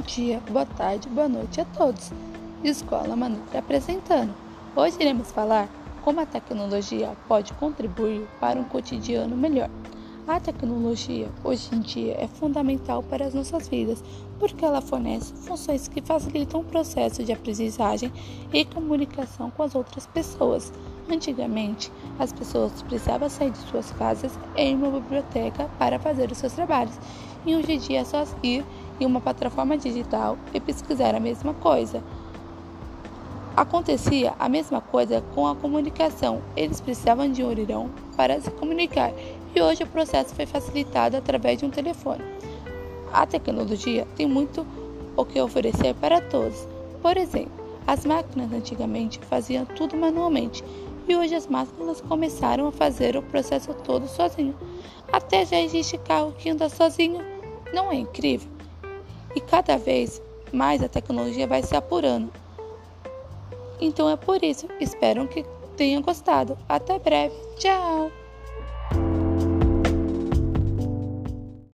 dia, boa tarde, boa noite a todos. Escola Maneira apresentando. Hoje iremos falar como a tecnologia pode contribuir para um cotidiano melhor. A tecnologia hoje em dia é fundamental para as nossas vidas, porque ela fornece funções que facilitam o processo de aprendizagem e comunicação com as outras pessoas. Antigamente, as pessoas precisavam sair de suas casas e ir uma biblioteca para fazer os seus trabalhos, e hoje em dia é só ir em uma plataforma digital e pesquisar a mesma coisa. Acontecia a mesma coisa com a comunicação. Eles precisavam de um orelhão para se comunicar e hoje o processo foi facilitado através de um telefone. A tecnologia tem muito o que oferecer para todos. Por exemplo, as máquinas antigamente faziam tudo manualmente e hoje as máquinas começaram a fazer o processo todo sozinho. Até já existe carro que anda sozinho. Não é incrível? E cada vez mais a tecnologia vai se apurando. Então é por isso. Espero que tenham gostado. Até breve. Tchau!